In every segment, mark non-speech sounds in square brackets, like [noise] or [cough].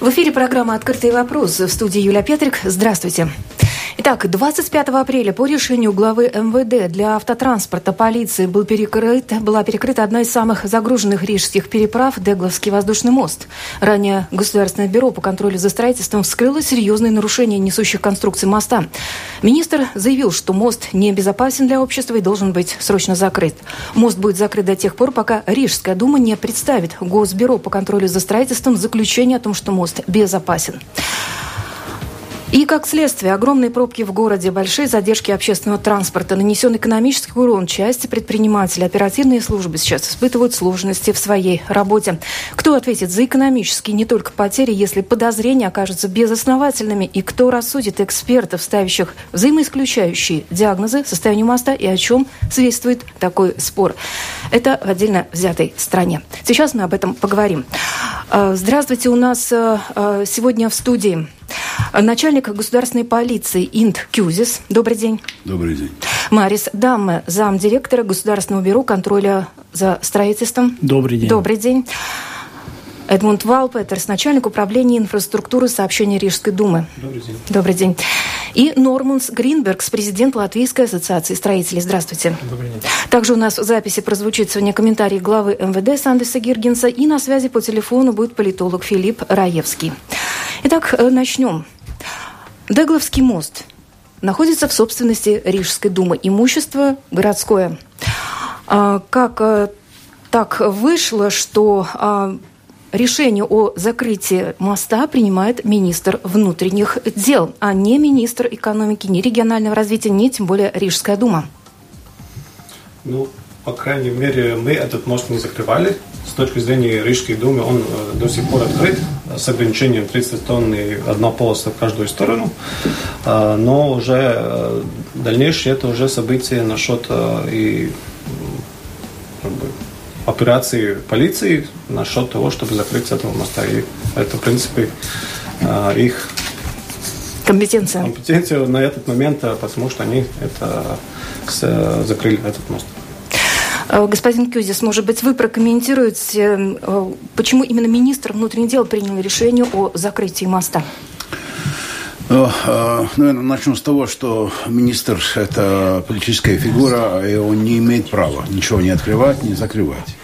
В эфире программа «Открытый вопрос» в студии Юлия Петрик. Здравствуйте. Итак, 25 апреля по решению главы МВД для автотранспорта полиции был перекрыт, была перекрыта одна из самых загруженных рижских переправ – Дегловский воздушный мост. Ранее Государственное бюро по контролю за строительством вскрыло серьезные нарушения несущих конструкций моста. Министр заявил, что мост небезопасен для общества и должен быть срочно закрыт. Мост будет закрыт до тех пор, пока Рижская дума не представит Госбюро по контролю за строительством заключение о том, что мост безопасен. И как следствие, огромные пробки в городе, большие задержки общественного транспорта, нанесен экономический урон части предпринимателей. Оперативные службы сейчас испытывают сложности в своей работе. Кто ответит за экономические не только потери, если подозрения окажутся безосновательными? И кто рассудит экспертов, ставящих взаимоисключающие диагнозы состоянию моста и о чем свидетельствует такой спор? Это в отдельно взятой стране. Сейчас мы об этом поговорим. А, здравствуйте, у нас а, а, сегодня в студии Начальник государственной полиции Инд Кюзис. Добрый день. Добрый день. Марис Дамме, замдиректора Государственного бюро контроля за строительством. Добрый день. Добрый день. Эдмунд Валпетерс, начальник управления инфраструктуры сообщения Рижской думы. Добрый день. Добрый день. И Норманс Гринбергс, президент Латвийской ассоциации строителей. Здравствуйте. Добрый день. Также у нас в записи прозвучит сегодня комментарий главы МВД Сандеса Гиргенса. И на связи по телефону будет политолог Филипп Раевский. Итак, э, начнем. Дегловский мост находится в собственности Рижской думы. Имущество городское. А, как э, так вышло, что а, решение о закрытии моста принимает министр внутренних дел, а не министр экономики, ни регионального развития, ни тем более Рижская дума? Ну, по крайней мере, мы этот мост не закрывали. С точки зрения Рижской думы он э, до сих пор открыт с ограничением 30 тонн и одна полоса в каждую сторону. А, но уже э, дальнейшее это уже событие насчет э, и как бы, операции полиции насчет того, чтобы закрыть этого моста. И это, в принципе, их компетенция. компетенция на этот момент, потому что они это закрыли этот мост. Э, господин Кюзис, может быть, вы прокомментируете, э, почему именно министр внутренних дел принял решение о закрытии моста? Ну, э, наверное, начну с того, что министр – это политическая фигура, и он не имеет права ничего не открывать, не закрывать.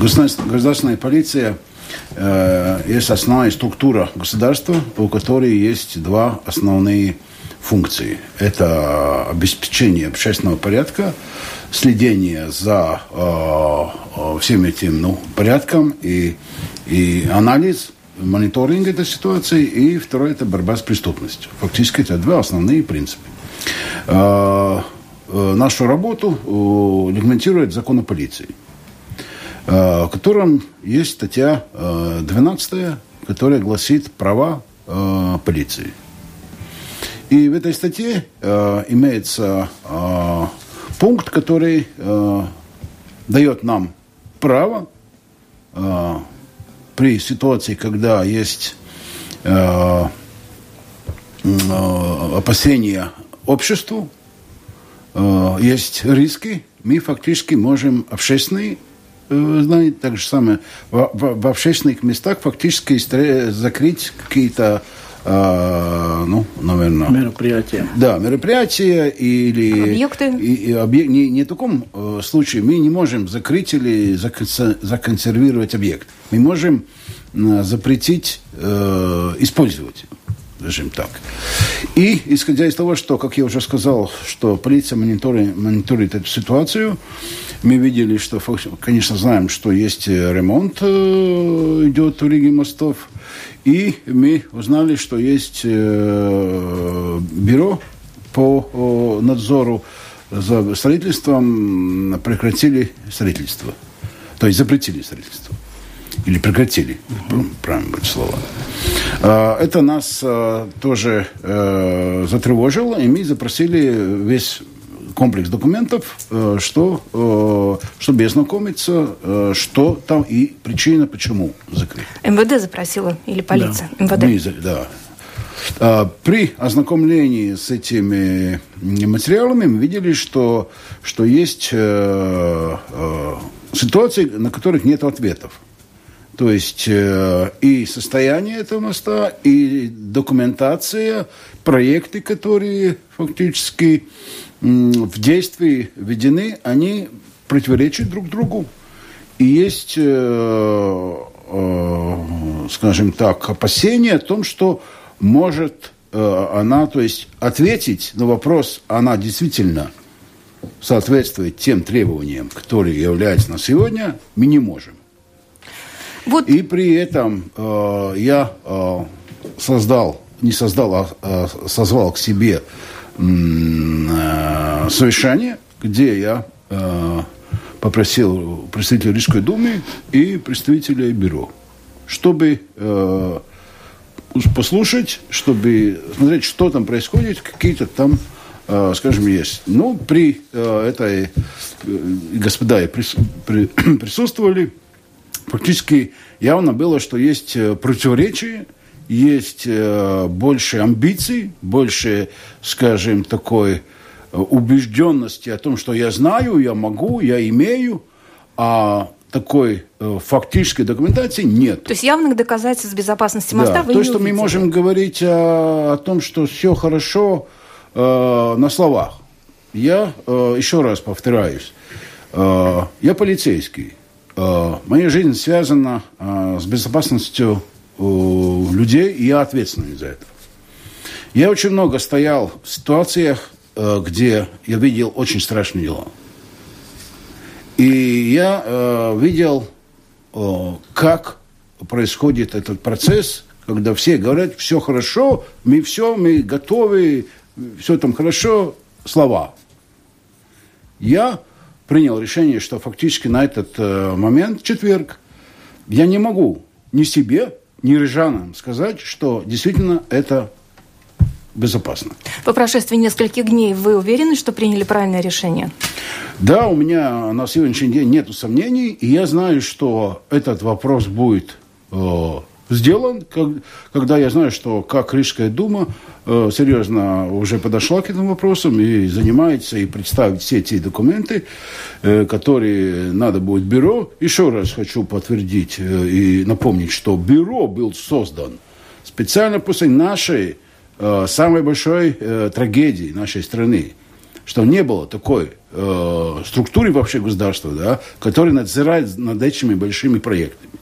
Государственная полиция есть основная структура государства, у которой есть два основные функции. Это обеспечение общественного порядка, следение за э, э, всем этим ну, порядком и, и анализ, мониторинг этой ситуации. И второе – это борьба с преступностью. Фактически это два основные принципа. Э, э, нашу работу э, регламентирует закон о полиции, э, в котором есть статья э, 12, которая гласит права э, полиции. И в этой статье э, имеется э, пункт, который э, дает нам право э, при ситуации, когда есть э, э, опасения обществу, э, есть риски, мы фактически можем общественные э, знаете, так же самое, в, в, в общественных местах фактически закрыть какие-то а, ну, наверное... Мероприятия. Да, мероприятия или... Объекты. И, и объ... не, не в таком э, случае мы не можем закрыть или законсервировать объект. Мы можем э, запретить э, использовать скажем так. И, исходя из того, что, как я уже сказал, что полиция мониторит, мониторит эту ситуацию, мы видели, что, конечно, знаем, что есть ремонт э, идет в Риге мостов, и мы узнали, что есть э, бюро по надзору за строительством прекратили строительство. То есть запретили строительство. Или прекратили, uh-huh. правильно будет слово. А, это нас а, тоже э, затревожило, и мы запросили весь комплекс документов, э, что, э, чтобы ознакомиться, э, что там и причина, почему закрыли. МВД запросила или полиция? Да. МВД. Мы, да. А, при ознакомлении с этими материалами мы видели, что, что есть ситуации, на которых нет ответов. То есть э, и состояние этого моста, и документация, проекты, которые фактически в действии введены, они противоречат друг другу. И есть, э, э, скажем так, опасения о том, что может э, она, то есть ответить на вопрос, она действительно соответствует тем требованиям, которые являются на сегодня, мы не можем. Вот. И при этом э, я э, создал, не создал, а э, созвал к себе совещание, где я э, попросил представителя Рижской думы и представителя бюро, чтобы э, послушать, чтобы смотреть, что там происходит, какие-то там, э, скажем, есть. Ну, при э, этой, э, господа при, [clears throat] присутствовали, фактически явно было, что есть э, противоречия, есть э, больше амбиций, больше, скажем, такой э, убежденности о том, что я знаю, я могу, я имею, а такой э, фактической документации нет. То есть явных доказательств безопасности моста да, вы то, не что увидели. мы можем говорить о, о том, что все хорошо э, на словах. Я э, еще раз повторяюсь, э, я полицейский. Э, моя жизнь связана э, с безопасностью э, людей, и я ответственный за это. Я очень много стоял в ситуациях, э, где я видел очень страшные дела. И я э, видел, э, как происходит этот процесс, когда все говорят, все хорошо, мы все, мы готовы, все там хорошо, слова. Я принял решение, что фактически на этот момент, четверг, я не могу ни себе, ни рижанам сказать, что действительно это безопасно. По прошествии нескольких дней вы уверены, что приняли правильное решение? Да, у меня на сегодняшний день нет сомнений, и я знаю, что этот вопрос будет э, сделан, как, когда я знаю, что как Рижская дума э, серьезно уже подошла к этим вопросам и занимается и представить все эти документы, э, которые надо будет бюро. Еще раз хочу подтвердить э, и напомнить, что бюро был создан специально после нашей э, самой большой э, трагедии нашей страны, что не было такой э, структуры вообще государства, да, которая надзирает над этими большими проектами.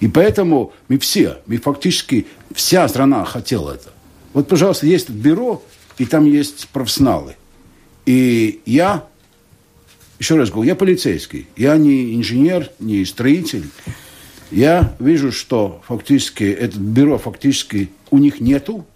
И поэтому мы все, мы фактически, вся страна хотела это. Вот, пожалуйста, есть бюро, и там есть профессионалы. И я, еще раз говорю, я полицейский, я не инженер, не строитель. Я вижу, что фактически это бюро фактически у них нету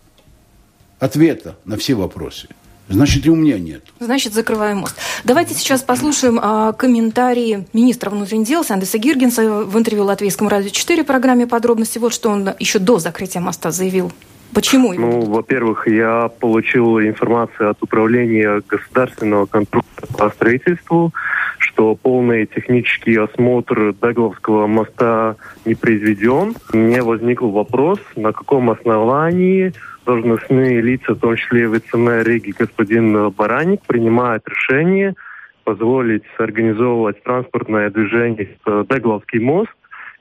ответа на все вопросы. Значит, и у меня нет. Значит, закрываем мост. Давайте сейчас послушаем а, комментарии министра внутренних дел Сандеса Гиргенса в интервью Латвийскому радио 4 программе «Подробности». Вот что он еще до закрытия моста заявил. Почему? Ну, во-первых, я получил информацию от Управления государственного контроля по строительству, что полный технический осмотр Дагловского моста не произведен. Мне возник вопрос, на каком основании должностные лица, в том числе вице-мэр господин Бараник, принимают решение позволить организовывать транспортное движение в Дегловский мост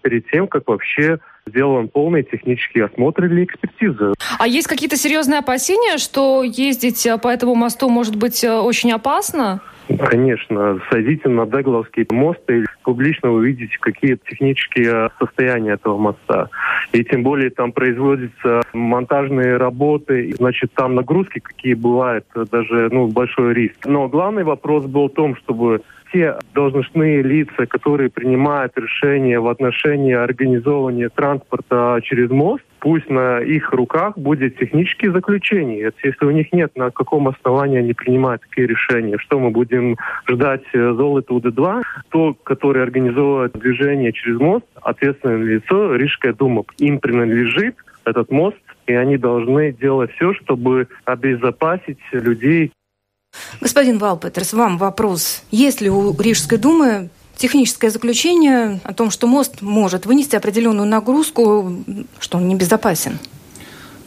перед тем, как вообще сделан полный технический осмотр или экспертиза. А есть какие-то серьезные опасения, что ездить по этому мосту может быть э, очень опасно? Конечно, сойдите на Дегловский мост и публично увидите, какие технические состояния этого моста. И тем более там производятся монтажные работы, значит, там нагрузки какие бывают, даже ну, большой риск. Но главный вопрос был в том, чтобы те должностные лица, которые принимают решения в отношении организования транспорта через мост, пусть на их руках будет технические заключения. Если у них нет, на каком основании они принимают такие решения, что мы будем ждать э, золото УД-2, то, который организовывает движение через мост, ответственное лицо, Рижская дума, им принадлежит этот мост, и они должны делать все, чтобы обезопасить людей Господин Валпетерс, вам вопрос. Есть ли у Рижской думы техническое заключение о том, что мост может вынести определенную нагрузку, что он небезопасен?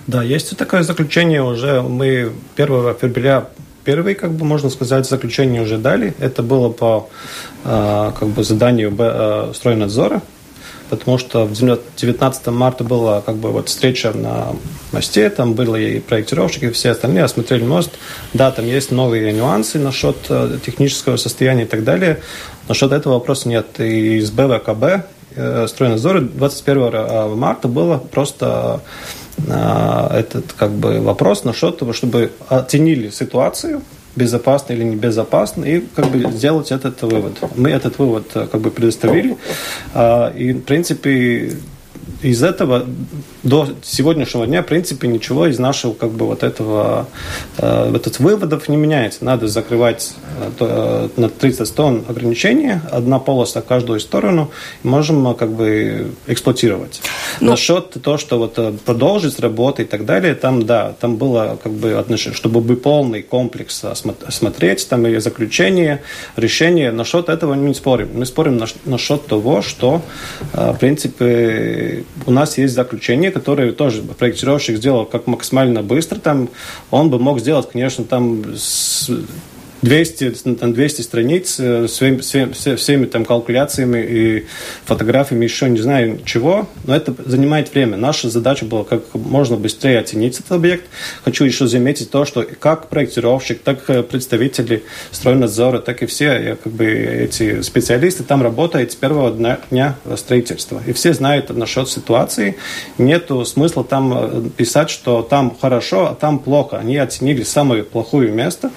Да, есть такое заключение уже. Мы 1 февраля первый, как бы можно сказать, заключение уже дали. Это было по э, как бы заданию э, стройнадзора потому что 19 марта была как бы вот встреча на мосте, там были и проектировщики, и все остальные осмотрели мост. Да, там есть новые нюансы насчет э, технического состояния и так далее. Насчет этого вопроса нет. И из БВКБ э, стройнадзора 21 марта было просто этот как бы вопрос насчет того, чтобы оценили ситуацию, безопасно или небезопасно, и как бы сделать этот вывод. Мы этот вывод как бы предоставили, и, в принципе, из этого до сегодняшнего дня, в принципе, ничего из нашего, как бы, вот этого, э, этот выводов не меняется. Надо закрывать э, на 30 тонн ограничения, одна полоса в каждую сторону, и можем, э, как бы, эксплуатировать. Но... Ну, Насчет того, что вот э, продолжить работу и так далее, там, да, там было, как бы, отношение, чтобы бы полный комплекс осмотреть, там и заключение, решение. Насчет этого мы не спорим. Мы спорим насчет того, что, в принципе, у нас есть заключение, которое тоже проектировщик сделал как максимально быстро. Там он бы мог сделать, конечно, там с 200, там 200 страниц э, с всеми, всеми, там калькуляциями и фотографиями, еще не знаю чего, но это занимает время. Наша задача была как можно быстрее оценить этот объект. Хочу еще заметить то, что как проектировщик, так и представители стройнадзора, так и все как бы, эти специалисты там работают с первого дня, строительства. И все знают насчет ситуации. Нету смысла там э, писать, что там хорошо, а там плохо. Они оценили самое плохое место,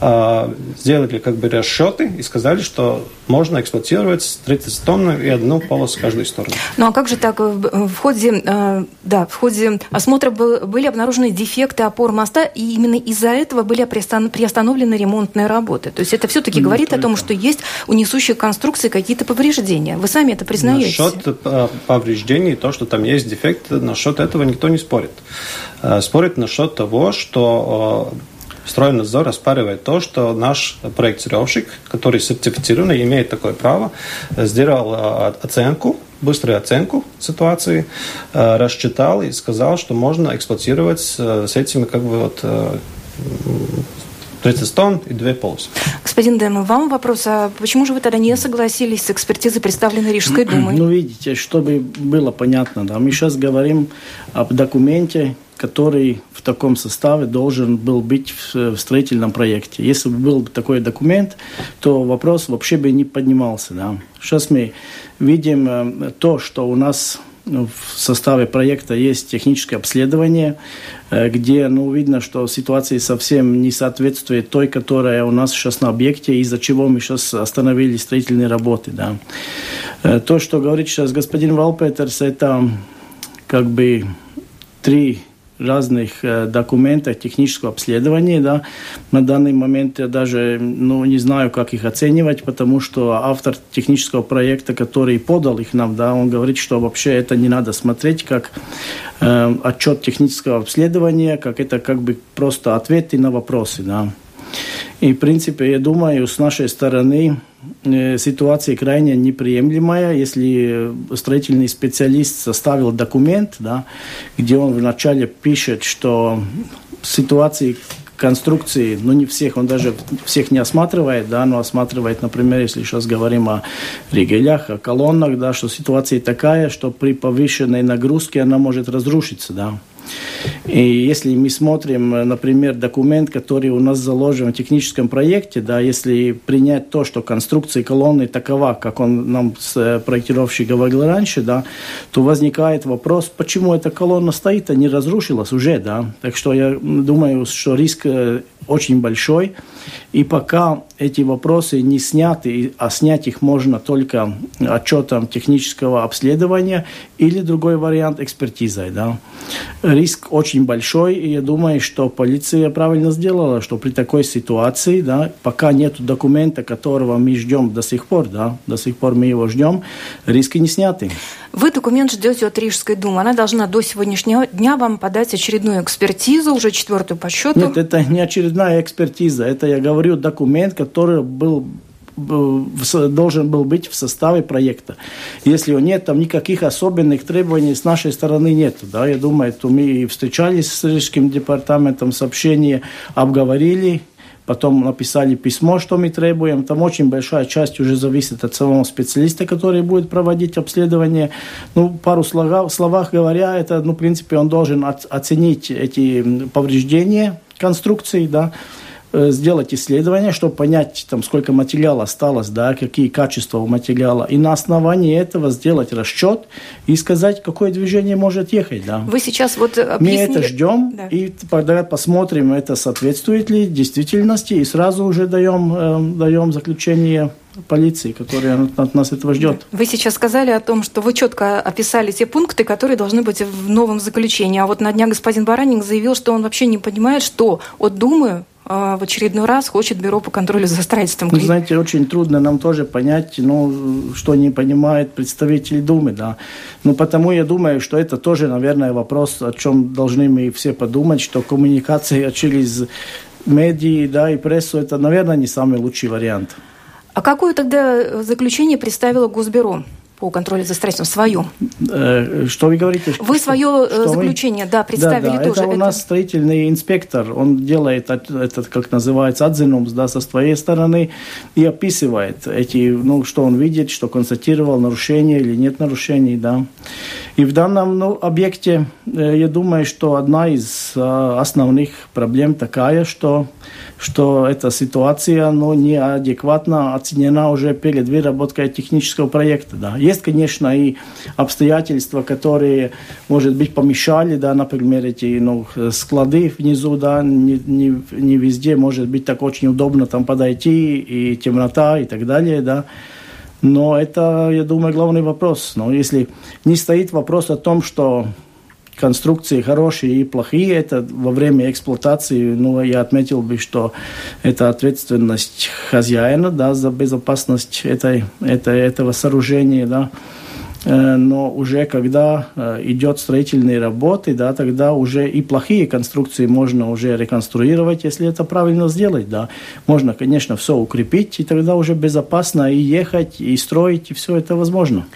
а, сделали как бы расчеты и сказали, что можно эксплуатировать 30 тонн и одну полосу в каждую сторону. Ну а как же так? В ходе, э, да, в ходе осмотра были обнаружены дефекты опор моста, и именно из-за этого были приостановлены ремонтные работы. То есть это все-таки ну, говорит о том, что есть у несущих конструкций какие-то повреждения. Вы сами это признаете? Насчет э, повреждений, то, что там есть дефект, насчет этого никто не спорит. Э, спорит насчет того, что Стройнадзор оспаривает то, что наш проектировщик, который сертифицирован и имеет такое право, сделал э, оценку, быструю оценку ситуации, э, рассчитал и сказал, что можно эксплуатировать э, с этими как бы вот 30 тонн и две полосы. Господин Дэм, вам вопрос, а почему же вы тогда не согласились с экспертизой, представленной Рижской [clears throat] думой? Ну, видите, чтобы было понятно, да, мы сейчас говорим об документе, который в таком составе должен был быть в, строительном проекте. Если бы был такой документ, то вопрос вообще бы не поднимался. Да. Сейчас мы видим э, то, что у нас в составе проекта есть техническое обследование, э, где ну, видно, что ситуация совсем не соответствует той, которая у нас сейчас на объекте, из-за чего мы сейчас остановили строительные работы. Да. Э, то, что говорит сейчас господин Валпетерс, это как бы три разных э, документах технического обследования. Да. На данный момент я даже ну, не знаю, как их оценивать, потому что автор технического проекта, который подал их нам, да, он говорит, что вообще это не надо смотреть как э, отчет технического обследования, как это как бы просто ответы на вопросы. Да. И, в принципе, я думаю, с нашей стороны ситуация крайне неприемлемая, если строительный специалист составил документ, да, где он вначале пишет, что ситуации конструкции, ну не всех, он даже всех не осматривает, да, но осматривает, например, если сейчас говорим о ригелях, о колоннах, да, что ситуация такая, что при повышенной нагрузке она может разрушиться, да. И если мы смотрим, например, документ, который у нас заложен в техническом проекте, да, если принять то, что конструкция колонны такова, как он нам с проектировщик говорил раньше, да, то возникает вопрос, почему эта колонна стоит, а не разрушилась уже, да. Так что я думаю, что риск э, очень большой. И пока эти вопросы не сняты, а снять их можно только отчетом технического обследования или другой вариант экспертизой. Да. Риск очень большой, и я думаю, что полиция правильно сделала, что при такой ситуации, да, пока нет документа, которого мы ждем до сих пор, да, до сих пор мы его ждем, риски не сняты. Вы документ ждете от Рижской думы. Она должна до сегодняшнего дня вам подать очередную экспертизу, уже четвертую по счету. Нет, это не очередная экспертиза. Это, я говорю, документ, который был должен был быть в составе проекта. Если нет, там никаких особенных требований с нашей стороны нет. Да? Я думаю, то мы встречались с Рижским департаментом, сообщение обговорили, потом написали письмо, что мы требуем. Там очень большая часть уже зависит от самого специалиста, который будет проводить обследование. Ну, пару слов, словах говоря, это, ну, в принципе, он должен оценить эти повреждения конструкции, да, сделать исследование, чтобы понять, там, сколько материала осталось, да, какие качества у материала, и на основании этого сделать расчет и сказать, какое движение может ехать. Да. Вы сейчас вот объяснили... Мы это ждем, да. и тогда посмотрим, это соответствует ли действительности, и сразу уже даем, э, даем заключение полиции, которая от нас этого ждет. Вы сейчас сказали о том, что вы четко описали те пункты, которые должны быть в новом заключении. А вот на днях господин Баранник заявил, что он вообще не понимает, что от Думы а, в очередной раз хочет Бюро по контролю за строительством. Ну, знаете, очень трудно нам тоже понять, ну, что не понимает представитель Думы, да. Ну, потому я думаю, что это тоже, наверное, вопрос, о чем должны мы все подумать, что коммуникация [laughs] через медии, да, и прессу, это, наверное, не самый лучший вариант. А какое тогда заключение представило Госбюро? По контролю за строительством свое. Э, что вы говорите? Вы свое э, что заключение, вы? да, представили да, да, тоже. Это у нас это... строительный инспектор, он делает этот, как называется, отзинумс, да, со своей стороны и описывает эти, ну, что он видит, что констатировал, нарушения или нет нарушений, да. И в данном ну, объекте, э, я думаю, что одна из основных проблем такая, что что эта ситуация ну, неадекватно оценена уже перед выработкой технического проекта. Да. Есть, конечно, и обстоятельства, которые, может быть, помешали, да, например, эти ну, склады внизу, да, не, не, не везде может быть так очень удобно там подойти, и темнота, и так далее, да. Но это, я думаю, главный вопрос. Но если не стоит вопрос о том, что конструкции хорошие и плохие. Это во время эксплуатации, ну, я отметил бы, что это ответственность хозяина, да, за безопасность этой, этой, этого сооружения, да. Э, но уже когда э, идет строительные работы, да, тогда уже и плохие конструкции можно уже реконструировать, если это правильно сделать, да. Можно, конечно, все укрепить, и тогда уже безопасно и ехать, и строить, и все это возможно.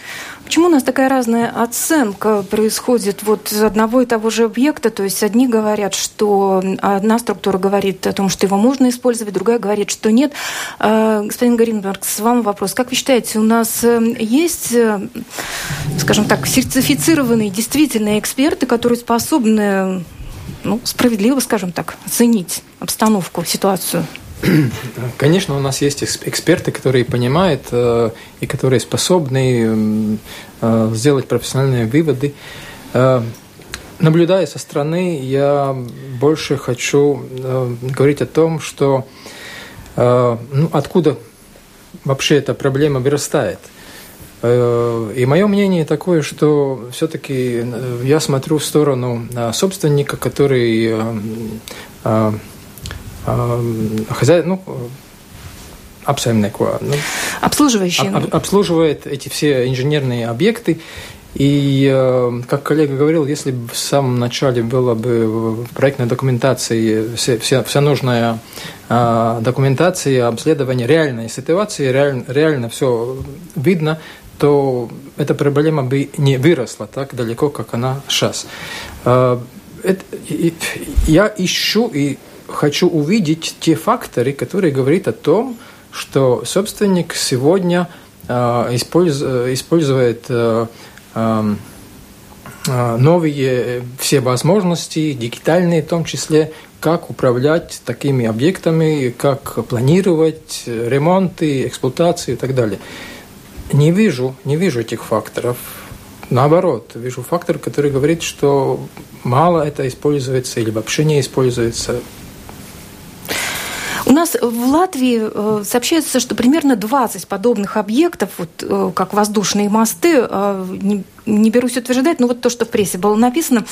Почему у нас такая разная оценка происходит вот одного и того же объекта? То есть одни говорят, что одна структура говорит о том, что его можно использовать, другая говорит, что нет. А, господин Гаринберг, с вами вопрос. Как вы считаете, у нас э, есть, э, скажем так, сертифицированные действительно эксперты, которые способны ну, справедливо, скажем так, оценить обстановку, ситуацию? [clears throat] Конечно, у нас есть эксперты, которые понимают э, и которые способны э, сделать профессиональные выводы. Э, наблюдая со стороны, я больше хочу говорить о том, что ну, откуда вообще эта проблема вырастает. И мое мнение такое, что все-таки я смотрю в сторону собственника, который хозяин, ну. Ну, Обслуживающий. Об, обслуживает эти все инженерные объекты. И, э, как коллега говорил, если бы в самом начале было бы в проектной документации вся, вся, вся нужная э, документация, обследование реальной ситуации, реаль, реально все видно, то эта проблема бы не выросла так далеко, как она сейчас. И, я ищу и хочу увидеть те факторы, которые говорят о том, что собственник сегодня э, использует э, новые все возможности, дигитальные в том числе, как управлять такими объектами, как планировать ремонты, эксплуатацию и так далее. Не вижу, не вижу этих факторов. Наоборот, вижу фактор, который говорит, что мало это используется или вообще не используется. У нас в Латвии э, сообщается, что примерно 20 подобных объектов, вот, э, как воздушные мосты, э, не, не берусь утверждать, но вот то, что в прессе было написано,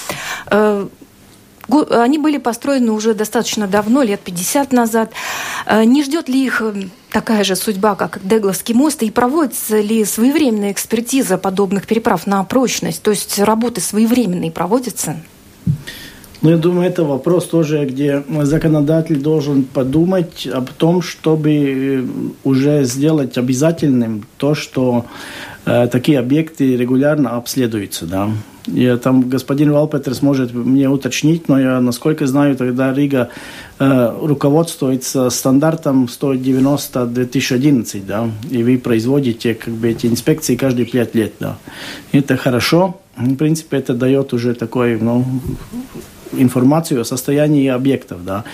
они были построены уже достаточно давно, лет 50 назад. Не ждет ли их такая же судьба, как Дегловский мост, и проводится ли своевременная экспертиза подобных переправ на прочность? То есть работы своевременные проводятся? Ну, я думаю, это вопрос тоже, где законодатель должен подумать об том, чтобы э, уже сделать обязательным то, что такие объекты регулярно обследуются. Да. Я, там господин Валпетерс может мне уточнить, но я, насколько знаю, тогда Рига э, руководствуется стандартом 190-2011, да, и вы производите как бы эти инспекции каждые пять лет, да. Это хорошо, в принципе, это дает уже такой, ну, информацию о состоянии объектов, да.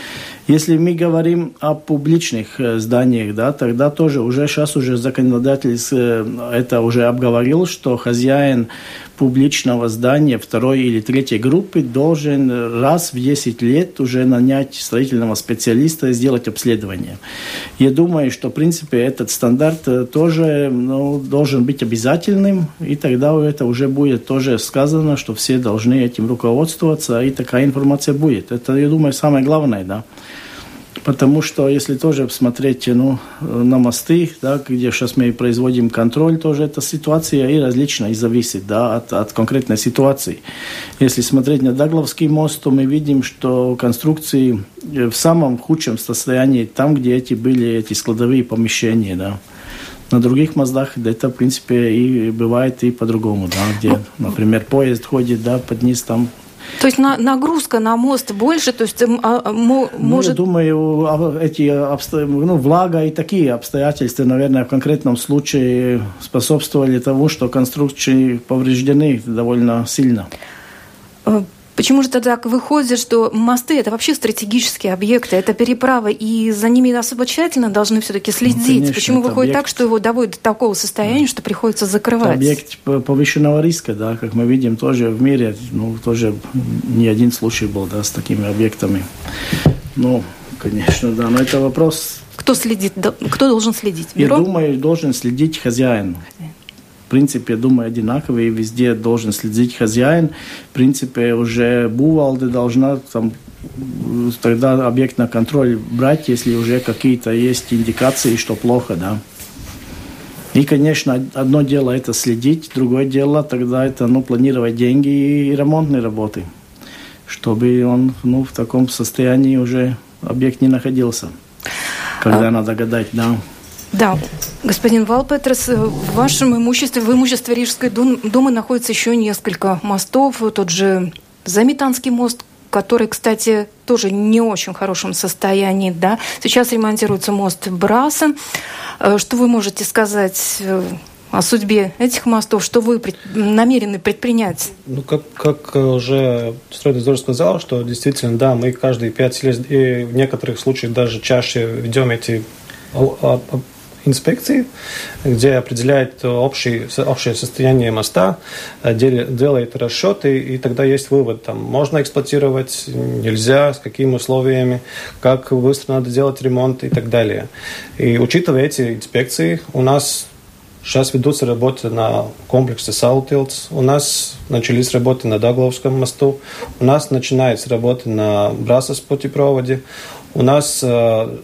Если мы говорим о публичных э, зданиях, да, тогда тоже уже сейчас уже законодатель э, это уже обговорил, что хозяин публичного здания второй или третьей группы должен раз в 10 лет уже нанять строительного специалиста и сделать обследование. Я думаю, что, в принципе, этот стандарт э, тоже ну, должен быть обязательным, и тогда это уже будет тоже сказано, что все должны этим руководствоваться, и такая информация будет. Это, я думаю, самое главное, да. Потому что, если тоже посмотреть ну, на мосты, да, где сейчас мы производим контроль, тоже эта ситуация и различная, и зависит да, от, от конкретной ситуации. Если смотреть на Дагловский мост, то мы видим, что конструкции в самом худшем состоянии там, где эти были эти складовые помещения. Да. На других мостах это, в принципе, и бывает и по-другому, да, где, например, поезд ходит да, под низ, там то есть на, нагрузка на мост больше, то есть а, а, ну, может... Думаю, а, эти обсто... ну, влага и такие обстоятельства, наверное, в конкретном случае способствовали тому, что конструкции повреждены довольно сильно. Почему же тогда выходит, что мосты это вообще стратегические объекты, это переправы, и за ними особо тщательно должны все-таки следить? Ну, конечно, Почему выходит объект... так, что его доводят до такого состояния, да. что приходится закрывать? Это объект повышенного риска, да, как мы видим тоже в мире, ну, тоже не один случай был, да, с такими объектами. Ну, конечно, да, но это вопрос... Кто следит, кто должен следить? Бюро? Я думаю, должен следить хозяин. хозяин в принципе, думаю, одинаковые, везде должен следить хозяин. В принципе, уже Бувалда должна там тогда объект на контроль брать, если уже какие-то есть индикации, что плохо, да. И, конечно, одно дело это следить, другое дело тогда это ну, планировать деньги и ремонтные работы, чтобы он ну, в таком состоянии уже объект не находился, когда а... надо гадать, да. Да, господин Валпетрес, в вашем имуществе, в имуществе Рижской думы находится еще несколько мостов. Тот же Заметанский мост, который, кстати, тоже не очень хорошем состоянии. Да? Сейчас ремонтируется мост Браса. Э, что вы можете сказать э, о судьбе этих мостов? Что вы намерены предпринять? Ну, как, как уже стройнадзор сказал, что действительно, да, мы каждые пять лет, и в некоторых случаях даже чаще ведем эти инспекции, где определяет общий, общее состояние моста, э, делает расчеты, и тогда есть вывод, там, можно эксплуатировать, нельзя, с какими условиями, как быстро надо делать ремонт и так далее. И учитывая эти инспекции, у нас Сейчас ведутся работы на комплексе Саутилдс. У нас начались работы на Дагловском мосту. У нас начинается работа на Брасос путепроводе. У нас э,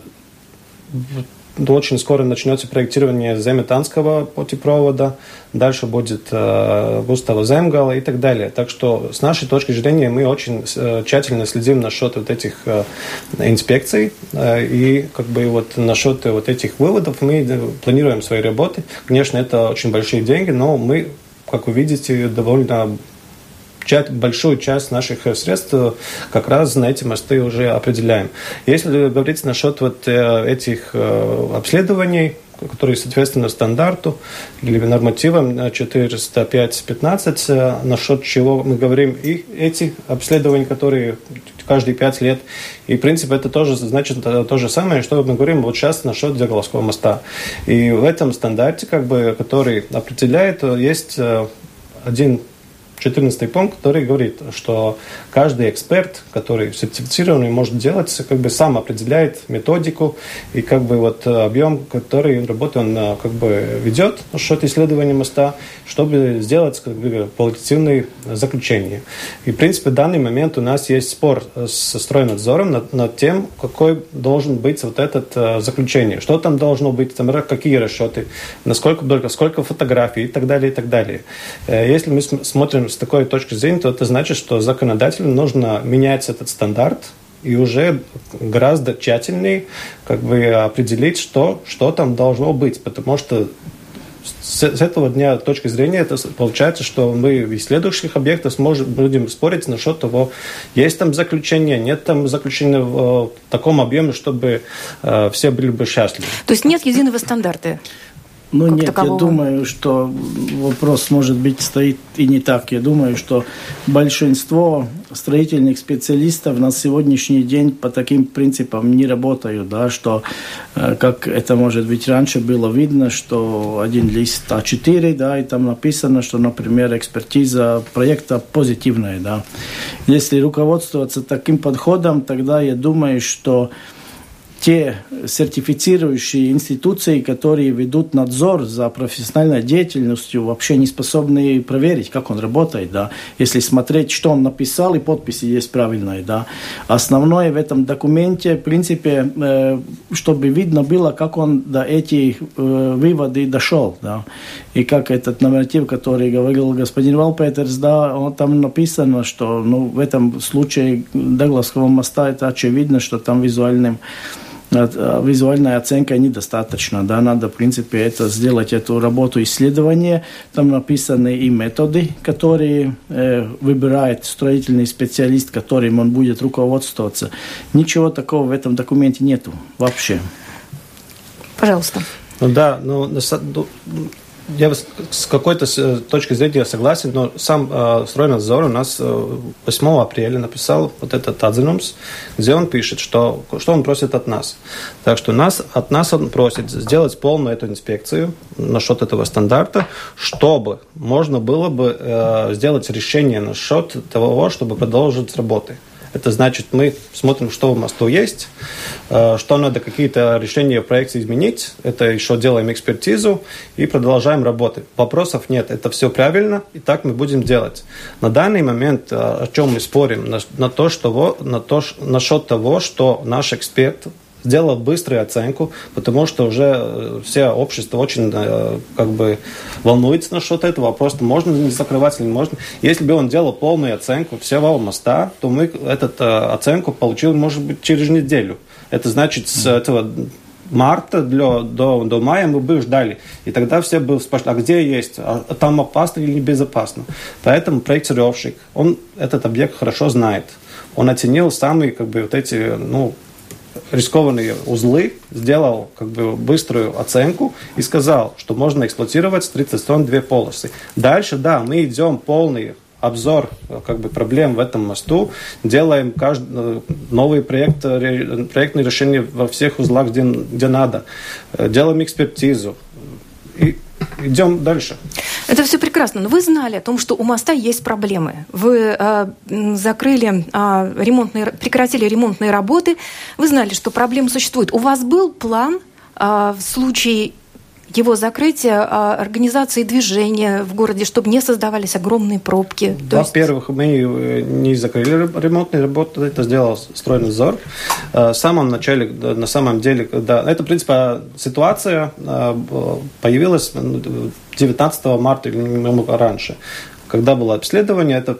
очень скоро начнется проектирование Земетанского путепровода, дальше будет э, Густава Земгала и так далее. Так что с нашей точки зрения мы очень э, тщательно следим насчет вот этих э, инспекций э, и как бы вот насчет вот этих выводов мы планируем свои работы. Конечно, это очень большие деньги, но мы как вы видите, довольно большую часть наших э, средств э, как раз на эти мосты уже определяем. Если говорить насчет вот э, этих обследований, которые соответственно стандарту или нормативам 405-15, насчет чего мы говорим, и эти обследования, которые каждые пять лет. И, в принципе, это тоже значит то же самое, что мы говорим вот сейчас насчет Дзяголовского моста. И в этом стандарте, как бы, который определяет, есть один 14 пункт, который говорит, что каждый эксперт, который сертифицированный, может делать, как бы сам определяет методику и как бы вот объем, который работы он э, как бы ведет насчет исследования моста, чтобы сделать как бы позитивные заключения. И, в принципе, в данный момент у нас есть спор с стройнадзором над, над тем, какой должен быть вот этот э, заключение, что там должно быть, там, какие расчеты, насколько только, сколько фотографий и так далее, и так далее. Э, если мы смотрим с такой точки зрения, то это значит, что законодателю нужно менять этот стандарт и уже гораздо тщательнее как бы определить, что, что там должно быть. Потому что с, этого дня точки зрения это получается, что мы в следующих объектах сможем, будем спорить насчет того, есть там заключение, нет там заключения в, в таком объеме, чтобы э, все были бы счастливы. То есть нет единого стандарта? Ну нет, такового? я думаю, что вопрос, может быть, стоит и не так. Я думаю, что большинство строительных специалистов на сегодняшний день по таким принципам не работают, да, что, э, как это, может быть, раньше было видно, что один лист А4, да, и там написано, что, например, экспертиза проекта позитивная, да. Если руководствоваться таким подходом, тогда я думаю, что те сертифицирующие институции, которые ведут надзор за профессиональной деятельностью, вообще не способны проверить, как он работает, да, если смотреть, что он написал, и подписи есть правильные, да. Основное в этом документе, в принципе, э, чтобы видно было, как он до этих э, выводов дошел, да, и как этот норматив, который говорил господин Валпетерс, да, он, там написано, что, ну, в этом случае Догласского моста это очевидно, что там визуальным визуальная оценка недостаточно. Да, надо, в принципе, это сделать эту работу исследования. Там написаны и методы, которые э, выбирает строительный специалист, которым он будет руководствоваться. Ничего такого в этом документе нету вообще. Пожалуйста. Ну да, ну, ну я с какой-то э, точки зрения согласен, но сам э, стройнадзор у нас 8 э, апреля написал вот этот адзинумс, где он пишет, что, что он просит от нас. Так что нас, от нас он просит сделать полную эту инспекцию насчет этого стандарта, чтобы можно было бы э, сделать решение насчет того, чтобы продолжить работы. Это значит, мы смотрим, что в мосту есть, э, что надо какие-то решения в проекте изменить. Это еще делаем экспертизу и продолжаем работать. Вопросов нет. Это все правильно, и так мы будем делать. На данный момент, э, о чем мы спорим, на, на то, что, на то, насчет того, что наш эксперт сделал быструю оценку, потому что уже э, все общество очень э, как бы волнуется насчет этого, просто можно не закрывать или не можно. Если бы он делал полную оценку всего моста, то мы эту э, оценку получили, может быть, через неделю. Это значит, с этого марта до, до, до мая мы бы ждали. И тогда все бы спрашивали, а где есть, а там опасно или небезопасно. Поэтому проектировщик, он этот объект хорошо знает. Он оценил самые как бы, вот эти ну, рискованные узлы, сделал как бы быструю оценку и сказал, что можно эксплуатировать с 30 сторон две полосы. Дальше, да, мы идем полный обзор как бы, проблем в этом мосту, делаем каждый, новый проект, проектные решения во всех узлах, где, где надо, делаем экспертизу. И идем дальше. Это все прекрасно, но вы знали о том, что у моста есть проблемы. Вы э, закрыли э, ремонтные, прекратили ремонтные работы, вы знали, что проблемы существуют. У вас был план э, в случае его закрытие организации движения в городе, чтобы не создавались огромные пробки? Во-первых, есть... мы э, не закрыли ремонтные работы, это сделал стройнадзор. В самом начале, на самом деле, да, это, в принципе, ситуация появилась 19 марта или немного раньше когда было обследование, это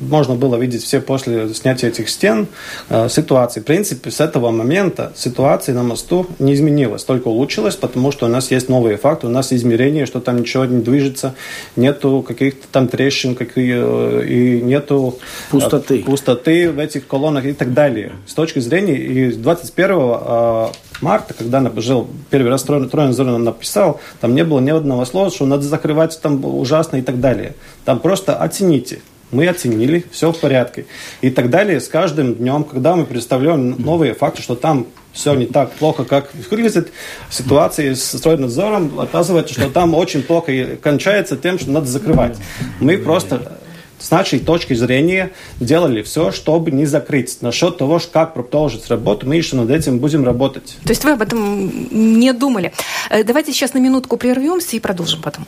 можно было видеть все после снятия этих стен э, ситуации. В принципе, с этого момента ситуация на мосту не изменилась, только улучшилась, потому что у нас есть новые факты, у нас измерения, что там ничего не движется, нету каких-то там трещин, какие, э, и нету э, пустоты. пустоты в этих колоннах и так далее. С точки зрения и 21 марта, когда жил первый раз Троензор нам написал, там не было ни одного слова, что надо закрывать там ужасно и так далее. Там просто оцените. Мы оценили, все в порядке. И так далее с каждым днем, когда мы представляем новые факты, что там все не так плохо, как выглядит ситуация с стройнадзором, оказывается, что там очень плохо и кончается тем, что надо закрывать. Мы просто с нашей точки зрения делали все, чтобы не закрыть. Насчет того, как продолжить работу, мы еще над этим будем работать. То есть вы об этом не думали. Э, давайте сейчас на минутку прервемся и продолжим потом.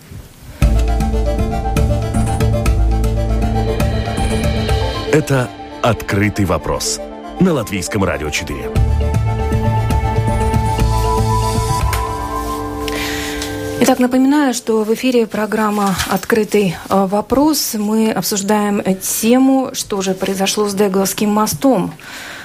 Это «Открытый вопрос» на Латвийском радио 4. Итак, напоминаю, что в эфире программа «Открытый э, вопрос». Мы обсуждаем тему, что же произошло с Дегловским мостом.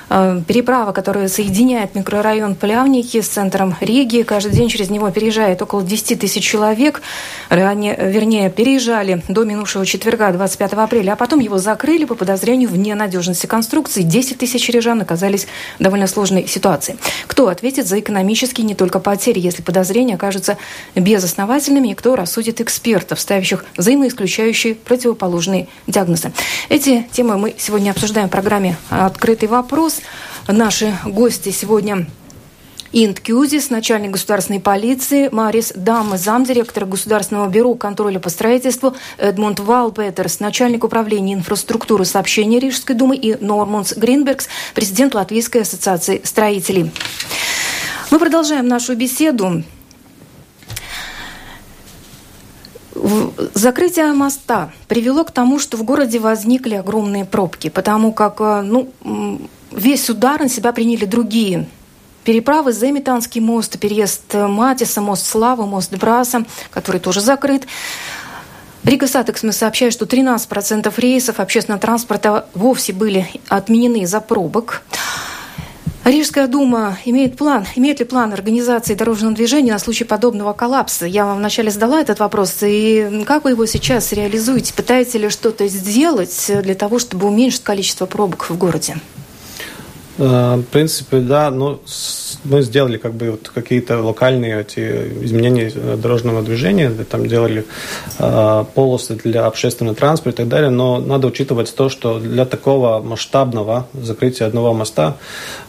Э, переправа, которая соединяет микрорайон Плявники с центром Риги. Каждый день через него переезжает около 10 тысяч человек. Ранее, вернее, переезжали до минувшего четверга, 25 апреля, а потом его закрыли по подозрению в ненадежности конструкции. 10 тысяч рижан оказались в довольно сложной ситуации. Кто ответит за экономические не только потери, если подозрения окажутся безосновательными, и кто рассудит экспертов, ставящих взаимоисключающие противоположные диагнозы. Эти темы мы сегодня обсуждаем в программе «Открытый вопрос». Наши гости сегодня Инт Кюзис, начальник государственной полиции, Марис Дам, замдиректора Государственного бюро контроля по строительству, Эдмунд Валпетерс, начальник управления инфраструктуры сообщения Рижской думы и Нормунс Гринбергс, президент Латвийской ассоциации строителей. Мы продолжаем нашу беседу. Закрытие моста привело к тому, что в городе возникли огромные пробки, потому как э, ну, весь удар на себя приняли другие переправы Земитанский мост, переезд Матиса, мост Славы, мост Браса, который тоже закрыт. Рига Сатекс мы сообщает, что 13% рейсов общественного транспорта вовсе были отменены из-за пробок. Рижская дума имеет план, имеет ли план организации дорожного движения на случай подобного коллапса? Я вам вначале задала этот вопрос, и как вы его сейчас реализуете? Пытаете ли что-то сделать для того, чтобы уменьшить количество пробок в городе? Э, в принципе, да, но мы сделали как бы вот какие-то локальные эти изменения дорожного движения, там делали э, полосы для общественного транспорта и так далее, но надо учитывать то, что для такого масштабного закрытия одного моста,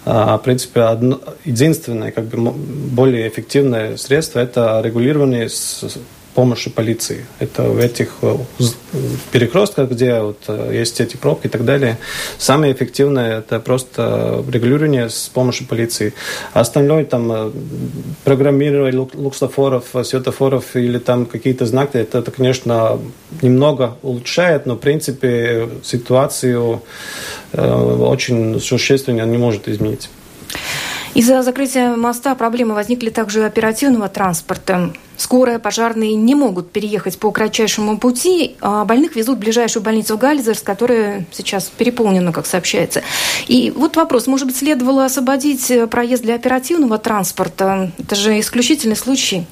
э, в принципе, единственное, как бы более эффективное средство это регулирование с помощи полиции. Это в этих э, перекрестках, где вот э, есть эти пробки и так далее. Самое эффективное это просто регулирование с помощью полиции. А остальное там э, программирование луксофоров, светофоров или там какие-то знаки, это, это, конечно, немного улучшает, но в принципе ситуацию очень существенно не может изменить. Из-за закрытия моста проблемы возникли также у оперативного транспорта. Скорая, пожарные не могут переехать по кратчайшему пути, а больных везут в ближайшую больницу Гальзерс, которая сейчас переполнена, как сообщается. И вот вопрос, может быть, следовало освободить проезд для оперативного транспорта? Это же исключительный случай.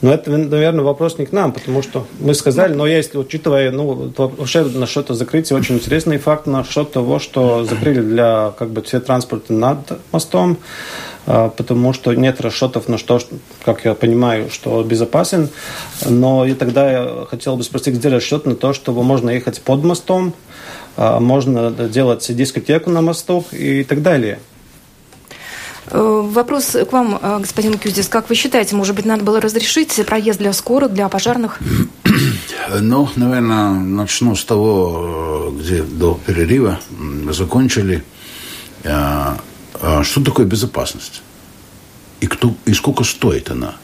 Но это, наверное, вопрос не к нам, потому что мы сказали, но если, учитывая, ну, вообще насчет закрытия, очень интересный факт насчет того, что закрыли для, как бы, все транспорты над мостом, а, потому что нет расчетов на что, как я понимаю, что безопасен. Но и тогда я хотел бы спросить, где расчет на то, что можно ехать под мостом, а, можно делать дискотеку на мосту и так далее. Э, вопрос к вам, э, господин Кюзис. Как вы считаете, может быть, надо было разрешить проезд для скорых, для пожарных? [clears throat] Ну, наверное, начну с того, э, где до перерыва закончили. Что такое безопасность? И, кто, и сколько стоит она?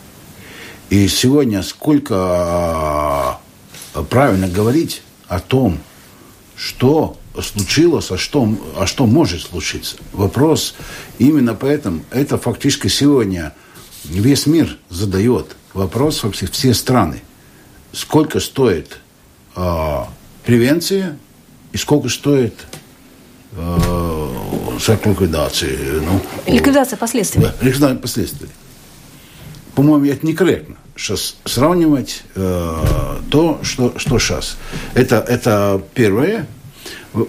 И сегодня сколько правильно говорить о том, что случилось, а что, а что может случиться. Вопрос именно поэтому, это фактически сегодня весь мир задает вопрос вообще все страны. Сколько стоит э, превенция и сколько стоит э, срок ликвидации. Ну, ликвидация последствий. Да, ликвидация последствий. По-моему, это некорректно сейчас сравнивать э, то, что, что сейчас. Это, это первое.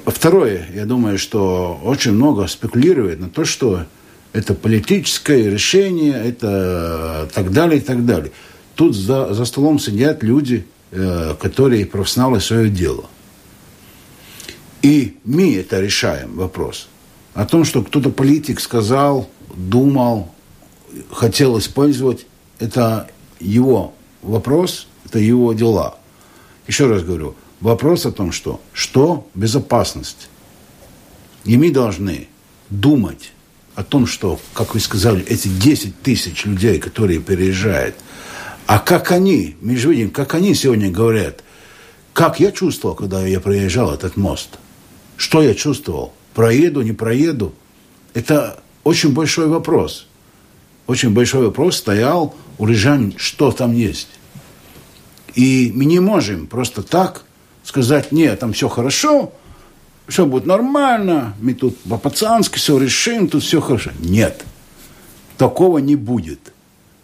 Второе, я думаю, что очень много спекулирует на то, что это политическое решение, это так далее и так далее. Тут за, за столом сидят люди, э, которые профессионалы свое дело. И мы это решаем, вопрос. О том, что кто-то политик сказал, думал, хотел использовать, это его вопрос, это его дела. Еще раз говорю, Вопрос о том, что, что безопасность. И мы должны думать о том, что, как вы сказали, эти 10 тысяч людей, которые переезжают, а как они, мы же видим, как они сегодня говорят, как я чувствовал, когда я проезжал этот мост, что я чувствовал, проеду, не проеду, это очень большой вопрос. Очень большой вопрос стоял у рижан, что там есть. И мы не можем просто так сказать, нет, там все хорошо, все будет нормально, мы тут по-пацански все решим, тут все хорошо. Нет, такого не будет.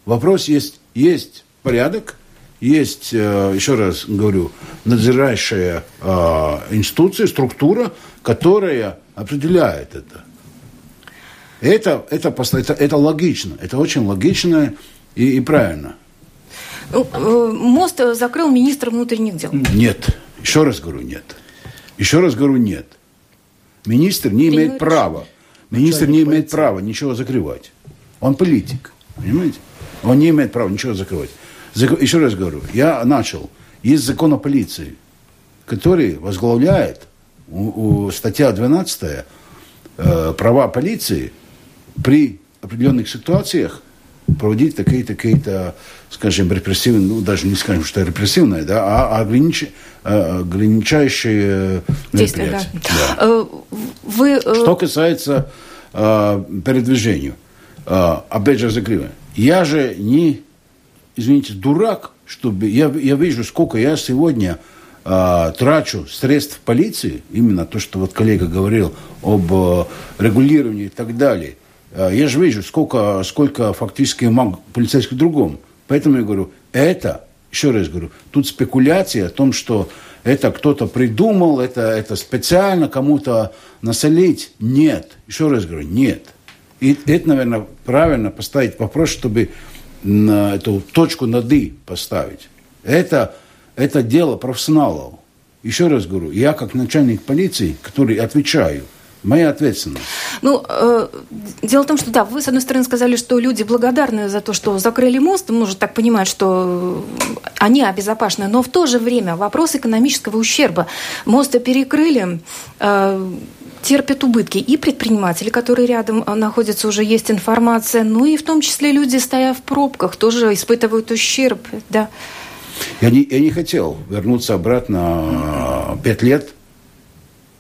Вопрос есть, есть порядок, есть, э, еще раз говорю, надзирающая э, институция, структура, которая определяет это. Это, это, это, это логично, это очень логично и, и правильно. Ну, э, мост закрыл министр внутренних дел. Нет, еще раз говорю, нет. Еще раз говорю, нет. Министр не имеет права. Министр не имеет права ничего закрывать. Он политик, понимаете? Он не имеет права ничего закрывать. Еще раз говорю, я начал. Есть закон о полиции, который возглавляет у, у статья 12 э, права полиции при определенных ситуациях проводить такие-то, какие-то, скажем, репрессивные, ну, даже не скажем, что репрессивные, да, а огранич, э, ограничающие Действия, да. да. Э, вы, э, Что касается э, передвижения, э, опять же, закрываю. Я же не, извините, дурак, чтобы... Я, я вижу, сколько я сегодня э, трачу средств полиции, именно то, что вот коллега говорил об э, регулировании и так далее. Э, я же вижу, сколько, сколько фактически маг полицейских другом. Поэтому я говорю, это, еще раз говорю, тут спекуляция о том, что это кто-то придумал, это, это специально кому-то насолить. Нет. Еще раз говорю, нет. И это, наверное, правильно поставить вопрос, чтобы на эту точку над «и» поставить. Это, это дело профессионалов. Еще раз говорю, я как начальник полиции, который отвечаю – Моя ответственность. Ну, э, дело в том, что да, вы, с одной стороны, сказали, что люди благодарны за то, что закрыли мост, может так понимать, что они обезопасены, но в то же время вопрос экономического ущерба. Мост перекрыли, э, терпят убытки и предприниматели, которые рядом э, находятся, уже есть информация, ну и в том числе люди, стоя в пробках, тоже испытывают ущерб, да. Я не, я не хотел вернуться обратно пять лет,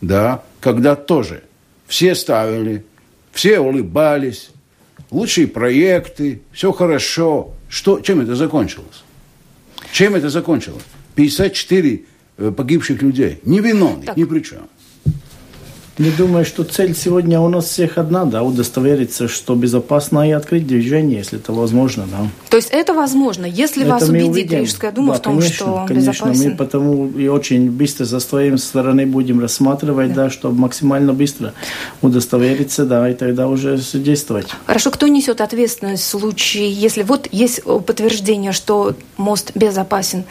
да, когда тоже все ставили, все улыбались, лучшие проекты, все хорошо. Что, чем это закончилось? Чем это закончилось? 54 э, погибших людей. Невиновных, так. ни при чем. Не думаю, что цель сегодня у нас всех одна, да, удостовериться, что безопасно и открыть движение, если это возможно, да. То есть это возможно, если это вас убедит Рижская дума да, в том, конечно, что он конечно, безопасен? мы потому и очень быстро со своей стороны будем рассматривать, да, да чтобы максимально быстро удостовериться, да, и тогда уже действовать. Хорошо, кто несет ответственность в случае, если вот есть подтверждение, что мост безопасен?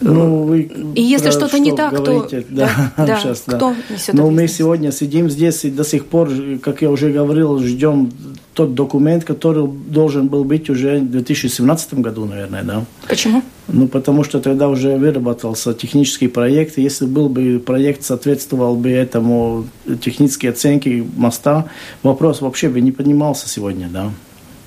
Ну, вы и если что-то что не так, говорите, то да, [laughs] да, сейчас, да. кто несет Но мы сегодня сидим здесь и до сих пор, как я уже говорил, ждем тот документ, который должен был быть уже в 2017 году, наверное, да. Почему? Ну, потому что тогда уже выработался технический проект. Если был бы проект соответствовал бы этому технической оценке моста, вопрос вообще бы не поднимался сегодня, да.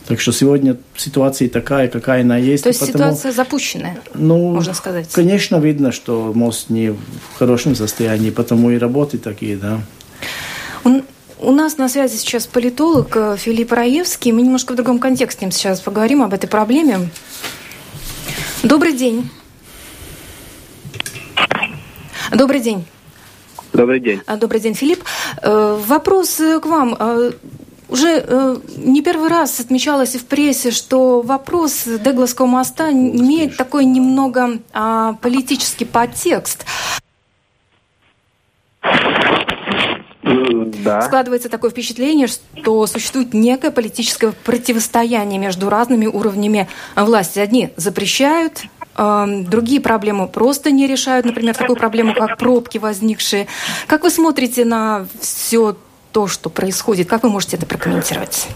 Так что сегодня ситуация такая, какая она есть. То есть потому, ситуация запущенная, ну, можно сказать? Конечно, видно, что мост не в хорошем состоянии, потому и работы такие, да. Он, у нас на связи сейчас политолог э, Филипп Раевский. Мы немножко в другом контексте сейчас поговорим об этой проблеме. Добрый день. Добрый день. Добрый день. А, добрый день, Филипп. Э, вопрос к вам. Э, уже э, не первый раз отмечалось и в прессе, что вопрос Дегласского моста имеет такой немного э, политический подтекст. Да. Складывается такое впечатление, что существует некое политическое противостояние между разными уровнями власти. Одни запрещают, э, другие проблемы просто не решают, например, такую проблему, как пробки возникшие. Как вы смотрите на все то, что происходит. Как вы можете это прокомментировать?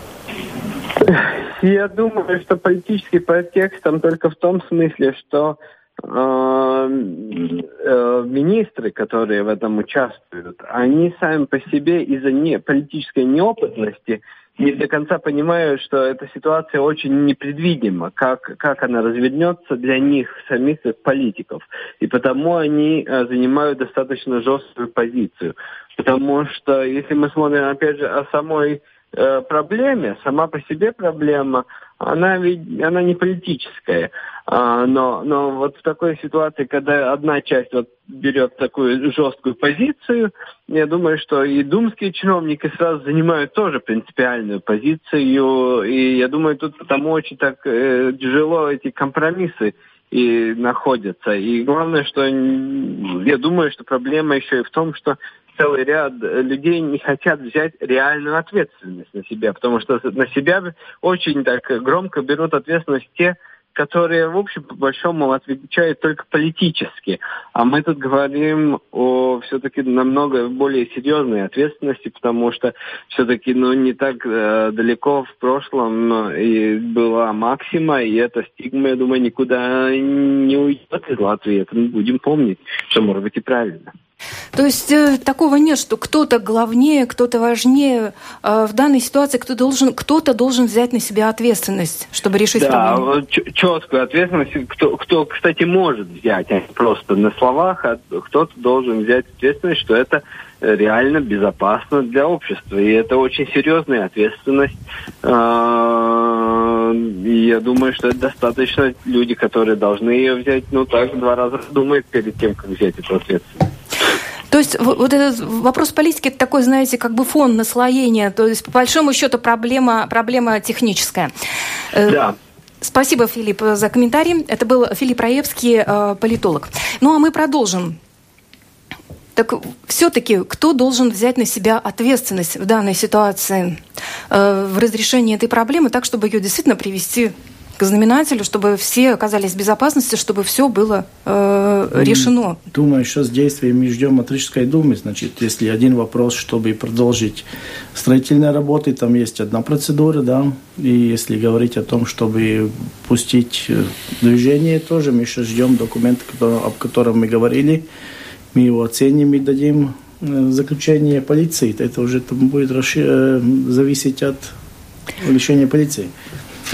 Я думаю, что политический подтекст там только в том смысле, что э, э, министры, которые в этом участвуют, они сами по себе из-за не, политической неопытности не до конца понимают, что эта ситуация очень непредвидима, как, как она развернется для них, самих политиков. И потому они э, занимают достаточно жесткую позицию. Потому что, если мы смотрим, опять же, о самой э, проблеме, сама по себе проблема, она ведь она не политическая. А, но, но вот в такой ситуации, когда одна часть вот берет такую жесткую позицию, я думаю, что и думские чиновники сразу занимают тоже принципиальную позицию. И я думаю, тут потому очень так э, тяжело эти компромиссы и находятся. И главное, что я думаю, что проблема еще и в том, что целый ряд людей не хотят взять реальную ответственность на себя, потому что на себя очень так громко берут ответственность те, которые, в общем, по большому отвечают только политически. А мы тут говорим о все-таки намного более серьезной ответственности, потому что все-таки ну, не так э, далеко в прошлом и была Максима, и эта стигма, я думаю, никуда не уйдет из Латвии. Это мы будем помнить, что может быть и правильно. То есть э, такого нет, что кто-то главнее, кто-то важнее. Э, в данной ситуации кто должен, кто-то должен взять на себя ответственность, чтобы решить да, проблему. Да, четкую ответственность. Кто, кто, кстати, может взять, а просто на словах, а кто-то должен взять ответственность, что это реально безопасно для общества. И это очень серьезная ответственность. А, и я думаю, что это достаточно люди, которые должны ее взять, ну так, два раза думают перед тем, как взять эту ответственность. То есть вот этот вопрос политики это такой, знаете, как бы фон наслоения. То есть по большому счету проблема, проблема техническая. Э, да. Спасибо, Филипп, за комментарий. Это был Филипп Раевский, э, политолог. Ну а мы продолжим. Так все-таки кто должен взять на себя ответственность в данной ситуации э, в разрешении этой проблемы, так чтобы ее действительно привести к знаменателю, чтобы все оказались в безопасности, чтобы все было э, решено. Думаю, сейчас действия мы ждем от Рижской думы. Значит, если один вопрос, чтобы продолжить строительные работы, там есть одна процедура, да, и если говорить о том, чтобы пустить э, движение, тоже мы сейчас ждем документ, об котором мы говорили, мы его оценим и дадим э, заключение полиции. Это уже там будет э, зависеть от решения полиции.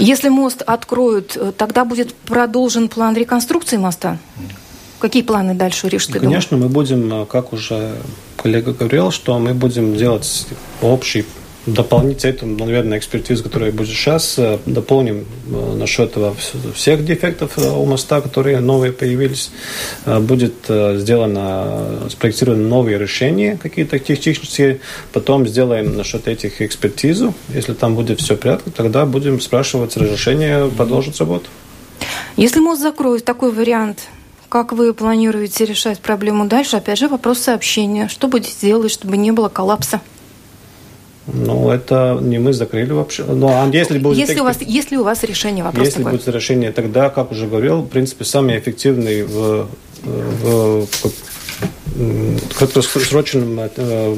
Если мост откроют, э, тогда будет продолжен план реконструкции моста? Какие планы дальше Рижской Конечно, мы будем, как уже коллега говорил, что мы будем делать общий дополнить эту, наверное, экспертизу, которая будет сейчас, э, дополним э, насчет всех дефектов э, у моста, которые новые появились. Будет сделано, спроектировано новые решения, какие-то технические. Потом сделаем насчет этих экспертизу. Если там будет все в порядке, тогда будем спрашивать разрешение продолжить работу. Если мост закроют, такой вариант, как вы планируете решать проблему дальше? Опять же, вопрос сообщения. Что будете делать, чтобы не было коллапса? Ну, это не мы закрыли вообще. Но ну, а если будет если, у вас, если у вас решение вопрос Если такой. будет решение, тогда, как уже говорил, в принципе, самый эффективный в, в в краткосрочном э,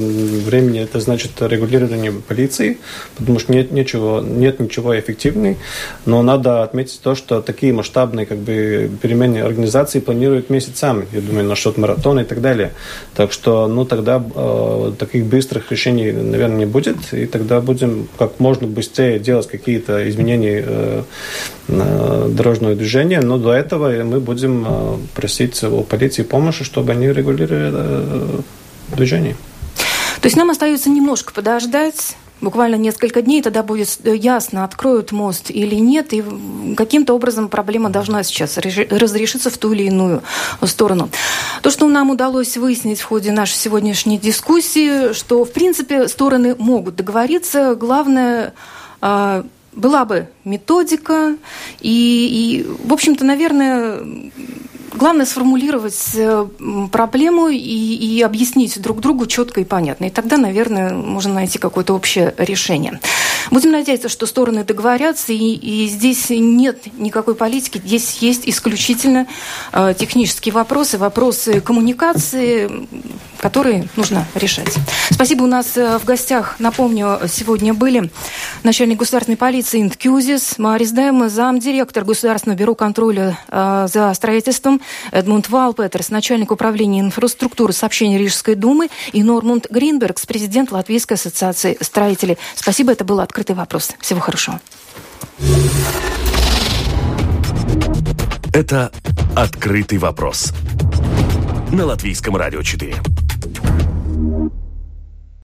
времени это значит регулирование полиции, потому что нет, ничего, нет ничего эффективной, но надо отметить то, что такие масштабные как бы, перемены организации планируют месяцами, я думаю, насчет маратона и так далее. Так что, ну, тогда э, таких быстрых решений, наверное, не будет, и тогда будем как можно быстрее делать какие-то изменения э, э, дорожного движения, но до этого мы будем э, просить у полиции помощи, чтобы они регулировали движений. То есть нам остается немножко подождать, буквально несколько дней, тогда будет ясно, откроют мост или нет, и каким-то образом проблема должна сейчас разрешиться в ту или иную сторону. То, что нам удалось выяснить в ходе нашей сегодняшней дискуссии, что, в принципе, стороны могут договориться, главное а, была бы методика, и, и в общем-то, наверное, Главное сформулировать э, проблему и, и объяснить друг другу четко и понятно. И тогда, наверное, можно найти какое-то общее решение. Будем надеяться, что стороны договорятся, и, и здесь нет никакой политики, здесь есть исключительно э, технические вопросы, вопросы коммуникации, которые нужно решать. Спасибо. У нас э, в гостях, напомню, сегодня были начальник государственной полиции Инткюзис, Марис Дэм, замдиректор Государственного бюро контроля э, за строительством, Эдмунд Валпетерс, начальник управления инфраструктуры сообщений Рижской думы и Нормунд Гринбергс, президент Латвийской ассоциации строителей. Спасибо, это был открытый вопрос. Всего хорошего. Это «Открытый вопрос» на Латвийском радио 4.